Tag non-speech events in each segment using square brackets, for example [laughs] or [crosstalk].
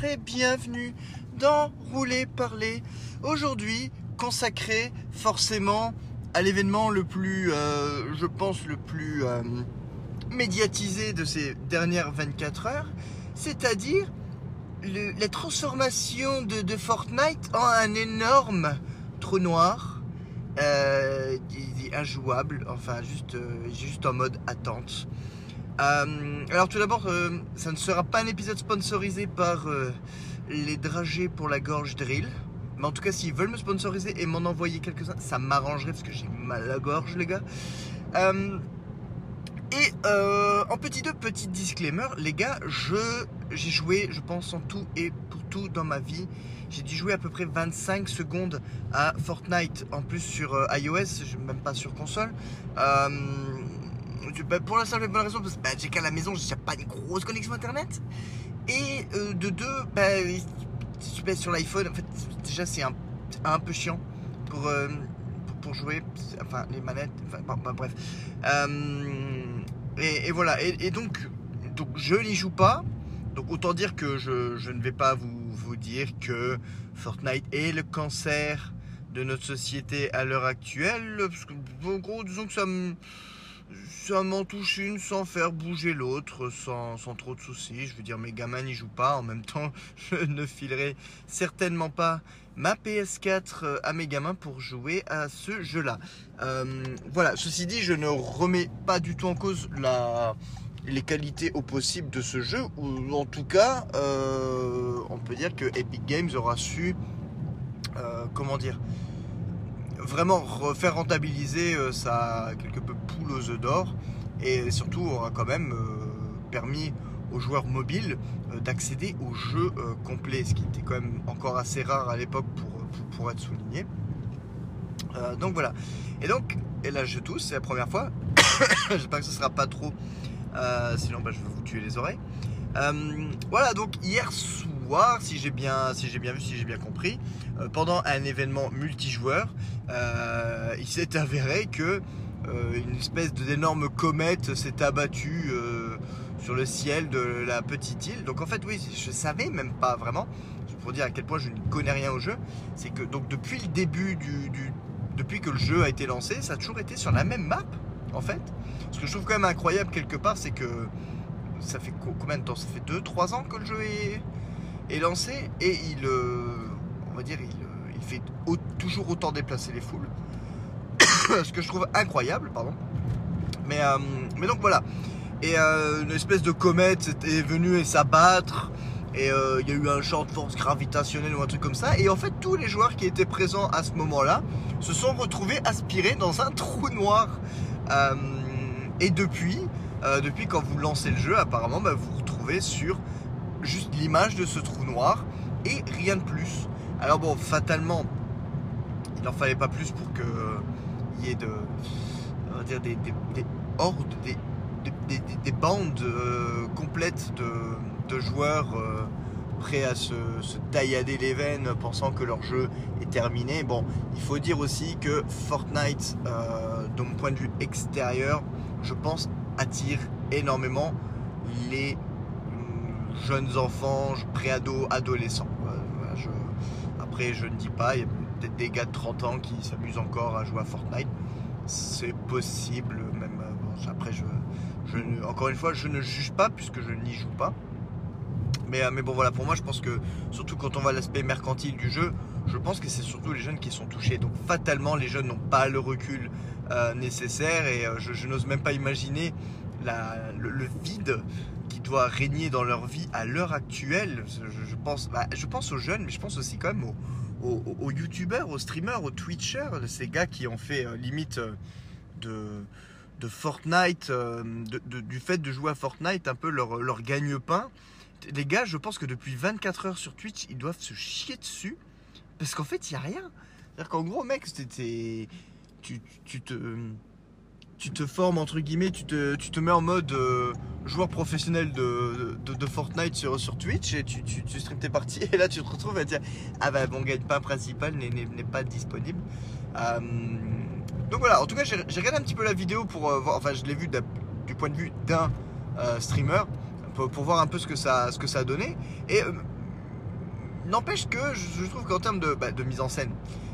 Bienvenue dans Rouler Parler. Aujourd'hui, consacré forcément à l'événement le plus, euh, je pense, le plus euh, médiatisé de ces dernières 24 heures, c'est-à-dire la transformation de, Fortnite en un énorme trou noir, euh, injouable, enfin juste, juste en mode attente. Euh, alors tout d'abord, euh, ça ne sera pas un épisode sponsorisé par euh, les dragées pour la gorge drill. Mais en tout cas, s'ils veulent me sponsoriser et m'en envoyer quelques-uns, ça m'arrangerait parce que j'ai mal à la gorge, les gars. Et en petit deux, petit disclaimer, les gars, je j'ai joué, je pense en tout et pour tout dans ma vie, j'ai dû jouer à peu près 25 secondes à Fortnite, en plus sur iOS, même pas sur console. Bah, pour la simple et bonne raison, parce que bah, j'ai qu'à la maison, j'ai pas une grosse connexion internet. Et euh, de deux, bah, si tu pèses sur l'iPhone, en fait, déjà c'est un, un peu chiant pour, euh, jouer, enfin les manettes, enfin bah, bref. Euh, et, voilà, et, et donc, donc je n'y joue pas. Donc autant dire que je, je ne vais pas vous, vous dire que Fortnite est le cancer de notre société à l'heure actuelle. Parce que, en gros, disons que ça me ça m'en touche une sans faire bouger l'autre, sans, sans trop de soucis. Je veux dire, mes gamins n'y jouent pas. En même temps, [laughs] je ne filerai certainement pas ma PS4 à mes gamins pour jouer à ce jeu-là. Euh, voilà, ceci dit, je ne remets pas du tout en cause la, les qualités au possible de ce jeu, ou en tout cas, euh, on peut dire que Epic Games aura su, euh, comment dire, vraiment refaire rentabiliser euh, sa quelque peu poule aux œufs d'or et surtout aura quand même euh, permis aux joueurs mobiles euh, d'accéder au jeu complet, ce qui était quand même encore assez rare à l'époque pour, pour, être souligné. Donc voilà. Et donc, et là je tousse, c'est la première fois. [coughs] J'espère que ce sera pas trop, sinon bah, je vais vous tuer les oreilles. Euh, voilà, donc hier soir, si j'ai bien, si j'ai bien vu, si j'ai bien compris, euh, pendant un événement multijoueur, euh, il s'est avéré que une espèce d'énorme comète s'est abattue sur le ciel de la petite île. Donc en fait, oui, je savais même pas vraiment. Pour dire à quel point je ne connais rien au jeu, c'est que donc depuis le début du- depuis que le jeu a été lancé, ça a toujours été sur la même map, en fait. Ce que je trouve quand même incroyable quelque part, c'est que ça fait co- combien de temps? Ça fait 2-3 ans que le jeu est, lancé et il, euh, va dire, il, euh, fait toujours autant déplacer les foules. [coughs] Ce que je trouve incroyable, pardon. Mais, euh, donc voilà. Et une espèce de comète est venue et s'abattre. Et il y a eu un champ de force gravitationnelle ou un truc comme ça. Et en fait, tous les joueurs qui étaient présents à ce moment-là se sont retrouvés aspirés dans un trou noir. Et depuis, euh, depuis quand vous lancez le jeu, apparemment, bah, vous vous retrouvez sur juste l'image de ce trou noir et rien de plus. Alors bon, fatalement, il n'en fallait pas plus pour que il y ait de, on va dire des, des- des hordes, des, des, des- des bandes euh, complètes de, de joueurs euh, prêts à se, se taillader les veines pensant que leur jeu est terminé. Bon, il faut dire aussi que Fortnite, euh, de mon point de vue extérieur, je pense attire énormément les jeunes enfants, préados, adolescents. Après, je ne dis pas, il y a peut-être des gars de 30 ans qui s'amusent encore à jouer à Fortnite. C'est possible, même. euh, après, je, encore une fois, je ne juge pas puisque je n'y joue pas. Euh, mais bon, voilà, pour moi, je pense que, surtout quand on voit l'aspect mercantile du jeu, je pense que c'est surtout les jeunes qui sont touchés. Donc, fatalement, les jeunes n'ont pas le recul euh, nécessaire et euh, je, n'ose même pas imaginer le, vide qui doit régner dans leur vie à l'heure actuelle. Je, pense, bah, je pense aux jeunes, mais je pense aussi quand même aux, aux, aux youtubeurs, aux streamers, aux twitchers, ces gars qui ont fait euh, limite de, Fortnite, du fait de jouer à Fortnite un peu leur, leur gagne-pain. Les gars, je pense que depuis 24 heures sur Twitch, ils doivent se chier dessus parce qu'en fait, il n'y a rien. C'est-à-dire qu'en gros, mec. Tu, tu te. Tu te formes, entre guillemets, tu te, tu te mets en mode euh, joueur professionnel de, de, Fortnite sur, sur Twitch et tu, tu, streams tes parties [laughs] et là tu te retrouves à dire Ah bah mon gagne-pain principal n'est- pas disponible. Euh, donc voilà, en tout cas, j'ai regardé un petit peu la vidéo pour euh, voir. Enfin, je l'ai vu d'un- du point de vue d'un streamer. pour, voir un peu ce que ça, ce que ça a donné. Et n'empêche que je, trouve qu'en termes de, bah, de, mise en scène,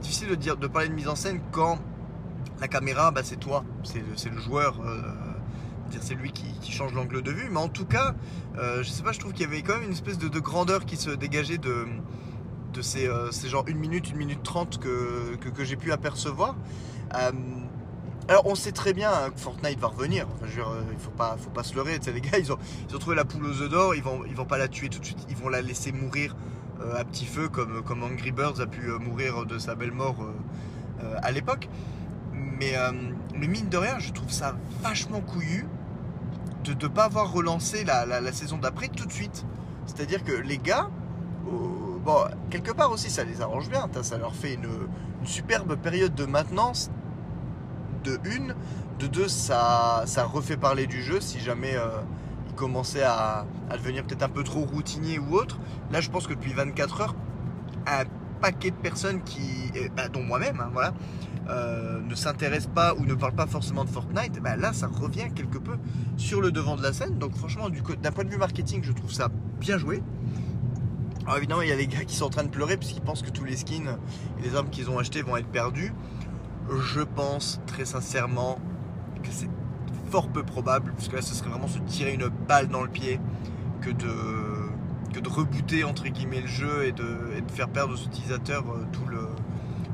difficile de, dire, de parler de mise en scène quand la caméra, bah, c'est toi, c'est le, joueur c'est lui qui, change l'angle de vue. Mais en tout cas, euh, je sais pas, je trouve qu'il y avait quand même une espèce de, grandeur qui se dégageait de, de ces, euh, ces genre 1 minute, 1 minute 30 que, que, j'ai pu apercevoir. Euh, alors on sait très bien que Fortnite va revenir. Il faut pas, faut pas se leurrer. Les gars, ils ont, ils ont trouvé la poule aux œufs d'or. Ils vont, ils vont pas la tuer tout de suite. Ils vont la laisser mourir à petit feu, comme, comme Angry Birds a pu mourir de sa belle mort à l'époque. Mais le mine de rien, je trouve ça vachement couillu de ne pas avoir relancé la, saison d'après tout de suite. C'est-à-dire que les gars, bon, quelque part aussi ça les arrange bien, ça leur fait une, superbe période de maintenance, de une, de deux, ça, ça refait parler du jeu si jamais euh, commençait à, devenir peut-être un peu trop routinier ou autre. Là, je pense que depuis 24 heures, un paquet de personnes qui, bah, dont moi-même, hein, voilà, euh, ne s'intéresse pas ou ne parle pas forcément de Fortnite, bah là ça revient quelque peu sur le devant de la scène. Donc franchement, d'un point de vue marketing, je trouve ça bien joué. Alors évidemment, il y a les gars qui sont en train de pleurer puisqu'ils pensent que tous les skins et les armes qu'ils ont achetés vont être perdus. Je pense très sincèrement que c'est fort peu probable, parce que là ce serait vraiment se tirer une balle dans le pied que de, que de rebooter entre guillemets le jeu et de, faire perdre aux utilisateurs euh, tout le,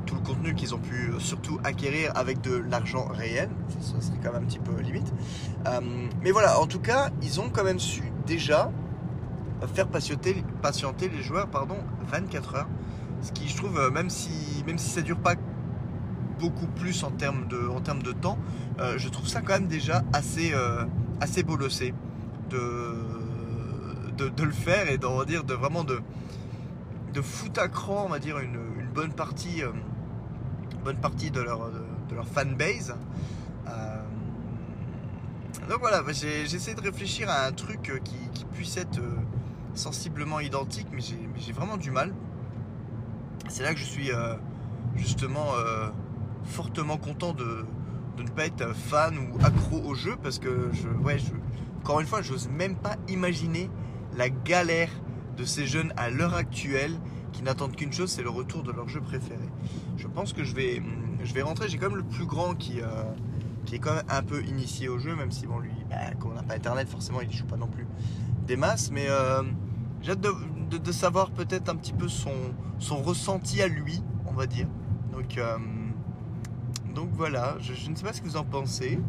tout le contenu qu'ils ont pu euh, surtout acquérir avec de l'argent réel. Ça, serait quand même un petit peu limite. Euh, mais voilà, en tout cas, ils ont quand même su déjà faire patienter, patienter les joueurs pardon, 24 heures. Ce qui, je trouve, même si, même si ça dure pas beaucoup plus en termes de, en termes de temps, je trouve ça quand même déjà assez, assez bolossé de, de, le faire et d'en dire de vraiment de, de foutre à cran, on va dire, une, bonne partie bonne partie de leur, de, leur fanbase. Euh, donc voilà, bah, j'essaie de réfléchir à un truc euh, qui, puisse être euh, sensiblement identique, mais j'ai vraiment du mal. C'est là que je suis justement fortement content de, ne pas être fan ou accro au jeu parce que je, ouais, je, encore une fois, j'ose même pas imaginer la galère de ces jeunes à l'heure actuelle qui n'attendent qu'une chose, c'est le retour de leur jeu préféré. Je pense que je vais, je vais rentrer. J'ai quand même le plus grand qui, euh, qui est quand même un peu initié au jeu, même si bon lui, bah, on n'a pas internet, forcément il joue pas non plus des masses. Mais euh, j'ai hâte de, savoir peut-être un petit peu son, son ressenti à lui, on va dire. Donc euh, donc voilà, je, ne sais pas ce que vous en pensez.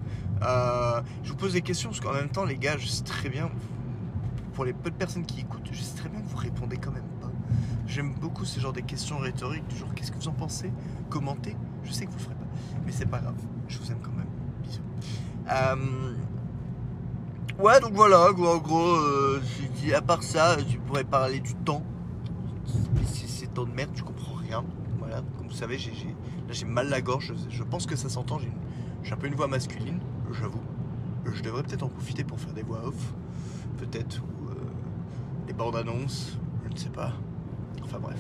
je vous pose des questions parce qu'en même temps, les gars, je sais très bien, pour les peu de personnes qui écoutent, je sais très bien que vous répondez quand même J'aime beaucoup ce genre de questions rhétoriques, du genre qu'est-ce que vous en pensez? Commentez. Je sais que vous le ferez pas, mais c'est pas grave. Je vous aime quand même. Bisous. Euh, ouais, donc voilà, en gros, euh, à part ça, tu pourrais parler du temps. C'est temps de merde, tu comprends rien. Voilà, comme vous savez, j'ai, là j'ai mal la gorge. Je, pense que ça s'entend. J'ai, un peu une voix masculine, j'avoue. Je devrais peut-être en profiter pour faire des voix off, peut-être, ou euh, des bandes annonces, je ne sais pas. Enfin bref.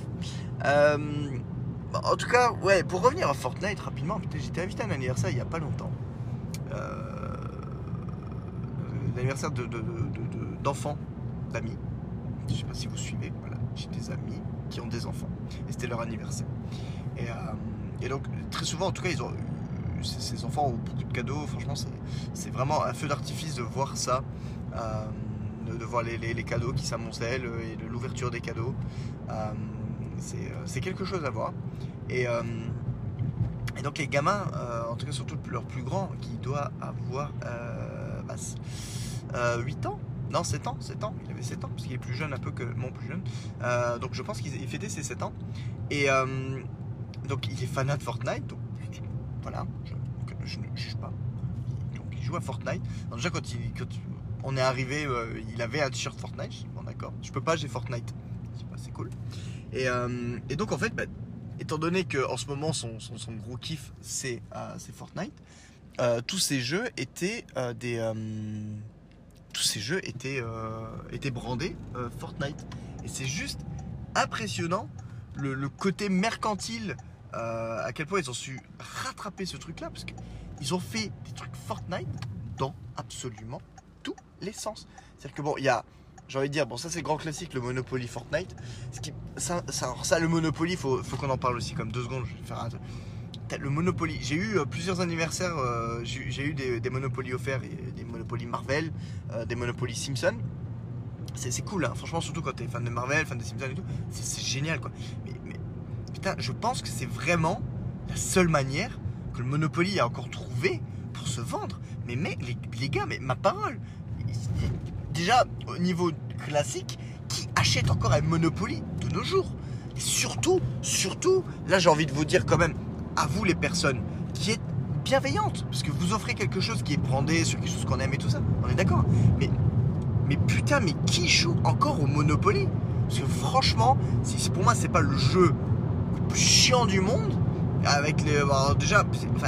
Euh, en tout cas, ouais, pour revenir à Fortnite rapidement, j'étais invité à un anniversaire il n'y a pas longtemps. Euh, l'anniversaire d'enfants, de, d'amis. Je sais pas si vous suivez, voilà. J'ai des amis qui ont des enfants. Et c'était leur anniversaire. Et, euh, donc, très souvent, en tout cas, ont ces enfants ont beaucoup de cadeaux. Franchement, c'est vraiment un feu d'artifice de voir ça. Euh, de, voir les, cadeaux qui s'amoncellent et l'ouverture des cadeaux. Euh, euh, c'est quelque chose à voir. Et, euh, et donc les gamins, en tout cas surtout leur plus grand, qui doit avoir 8 bah, ans, non 7 ans, 7 ans, il avait 7 ans, parce qu'il est plus jeune un peu que mon plus jeune. donc je pense qu'il fêtait ses 7 ans. Et donc il est fanat de Fortnite, donc voilà, je, ne juge pas. Donc il joue à Fortnite. déjà quand on est arrivé, euh, il avait un t-shirt Fortnite. Bon, d'accord. Je peux pas, j'ai Fortnite. C'est cool. Et, euh, donc, en fait, bah, étant donné qu'en ce moment, son, gros kiff, c'est euh, Fortnite, tous ces jeux étaient des. tous ces jeux étaient brandés Fortnite. Et c'est juste impressionnant le, côté mercantile, à quel point ils ont su rattraper ce truc-là, parce qu'ils ont fait des trucs Fortnite dans absolument l'essence. C'est-à-dire que bon, il y a, j'ai envie de dire, bon, ça c'est grand classique, le Monopoly Fortnite. Ça, le Monopoly, faut, faut qu'on en parle aussi, comme deux secondes, je vais faire un Le Monopoly, j'ai eu euh, plusieurs anniversaires, euh, j'ai eu des, Monopoly offerts, des Monopoly Marvel, euh, des Monopoly Simpson. C'est cool, hein. franchement, surtout quand t'es fan de Marvel, fan de Simpson et tout, c'est génial quoi. Mais je pense que c'est vraiment la seule manière que le Monopoly a encore trouvé pour se vendre. Mais mec, les, gars, mais ma parole. Déjà, au niveau classique, qui achète encore un Monopoly de nos jours? Et surtout, surtout, là j'ai envie de vous dire quand même, à vous les personnes, qui êtes bienveillantes, parce que vous offrez quelque chose qui est brandé sur quelque chose qu'on aime et tout ça, on est d'accord. Mais, mais putain, mais qui joue encore au Monopoly? Parce que franchement, pour moi c'est pas le jeu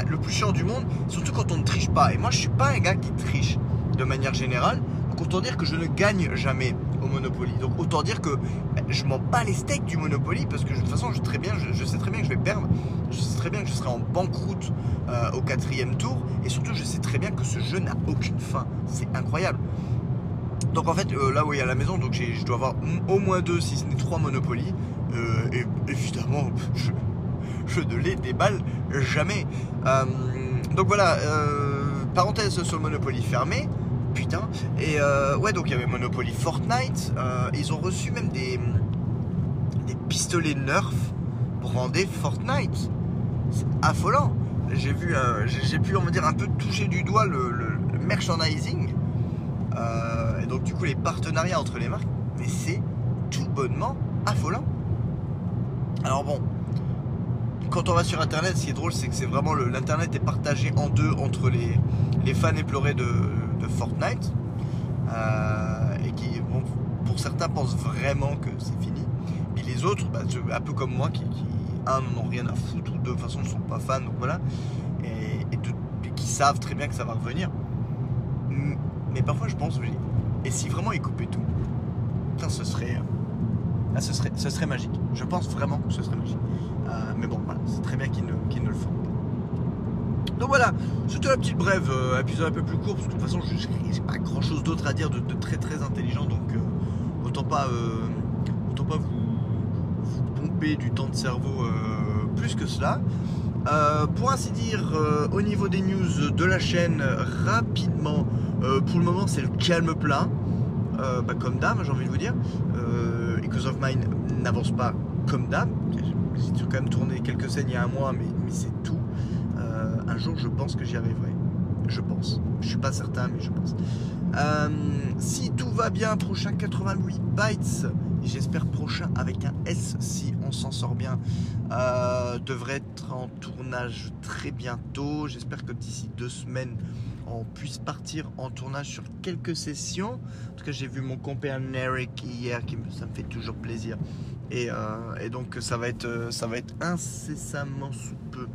le plus chiant du monde, surtout quand on ne triche pas. Et moi, je suis pas un gars qui triche de manière générale. Donc, autant dire que je ne gagne jamais au Monopoly. Donc, autant dire que ben, je m'en bats les steaks du Monopoly parce que de toute façon, je, très bien, je, je sais très bien que je vais perdre. Je sais très bien que je serai en banqueroute euh, au quatrième tour. Et surtout, je sais très bien que ce jeu n'a aucune fin. C'est incroyable. Donc en fait, euh, là où il y a la maison, donc je dois avoir au moins deux, si ce n'est trois Monopoly. Euh, et évidemment, [laughs] je, je ne les déballe jamais. Euh, donc voilà, parenthèse sur le Monopoly fermé. Putain. Et ouais, donc il y avait Monopoly Fortnite. Ils ont reçu même des, des pistolets Nerf vendre Fortnite. C'est affolant. J'ai pu, on va dire, un peu toucher du doigt le, merchandising. Donc du coup les partenariats entre les marques. Mais c'est tout bonnement affolant. Alors bon, quand on va sur internet, ce qui est drôle, c'est que c'est vraiment l'internet est partagé en deux entre les, les fans éplorés de, Fortnite euh, et qui, bon, pour certains, pensent vraiment que c'est fini. Et les autres, bah, un peu comme moi, qui, un, n'en rien à foutre, ou deux, de toute façon, ne sont pas fans, donc voilà, et, et qui savent très bien que ça va revenir. Mais parfois, je pense, et si vraiment ils coupaient tout, serait, ah, ce serait, ce serait magique. Je pense vraiment que ce serait magique. Euh, mais bon, voilà, c'est très bien qu'ils ne, ne le font pas. Donc voilà, c'était la petite brève, euh, épisode un peu plus court, parce que de toute façon, je n'ai pas grand chose d'autre à dire de, très très intelligent, donc euh, autant pas, euh, autant pas vous, pomper du temps de cerveau euh, plus que cela. Euh, pour ainsi dire, euh, au niveau des news de la chaîne, rapidement, euh, pour le moment, c'est le calme. Euh, bah, comme d'hab, j'ai envie de vous dire. Echoes of Mine n'avance pas comme d'hab. J'ai quand même tourné quelques scènes il y a un mois, mais, mais c'est tout. Un jour, je pense que j'y arriverai. Je pense. Je suis pas certain, mais je pense. Euh, si tout va bien, prochain 88 bytes, j'espère prochain avec un S si on s'en sort bien, euh, devrait être en tournage très bientôt. J'espère que d'ici deux semaines, on puisse partir en tournage sur quelques sessions. En tout cas, j'ai vu mon compère Eric hier, qui me, ça me fait toujours plaisir. Et, euh, donc, ça va être, ça va être incessamment sous peu.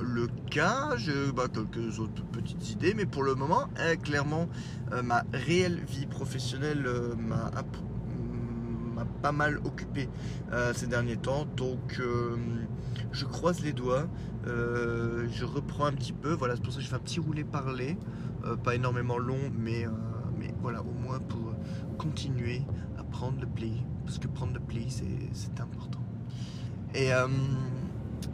Le cas, j'ai bah, quelques autres petites idées, mais pour le moment, euh, clairement, euh, ma réelle vie professionnelle euh, peu- m'a pas mal occupé euh, ces derniers temps. Donc, je croise les doigts. Je reprends un petit peu. Voilà, c'est pour ça que je fais un petit roulé parler. Pas énormément long, mais, voilà, au moins pour continuer à prendre le pli. Parce que prendre le pli, c'est important. Et,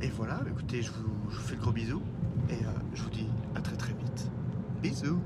et voilà, écoutez, je vous, fais de gros bisous. Et euh, je vous dis à très très vite. Bisous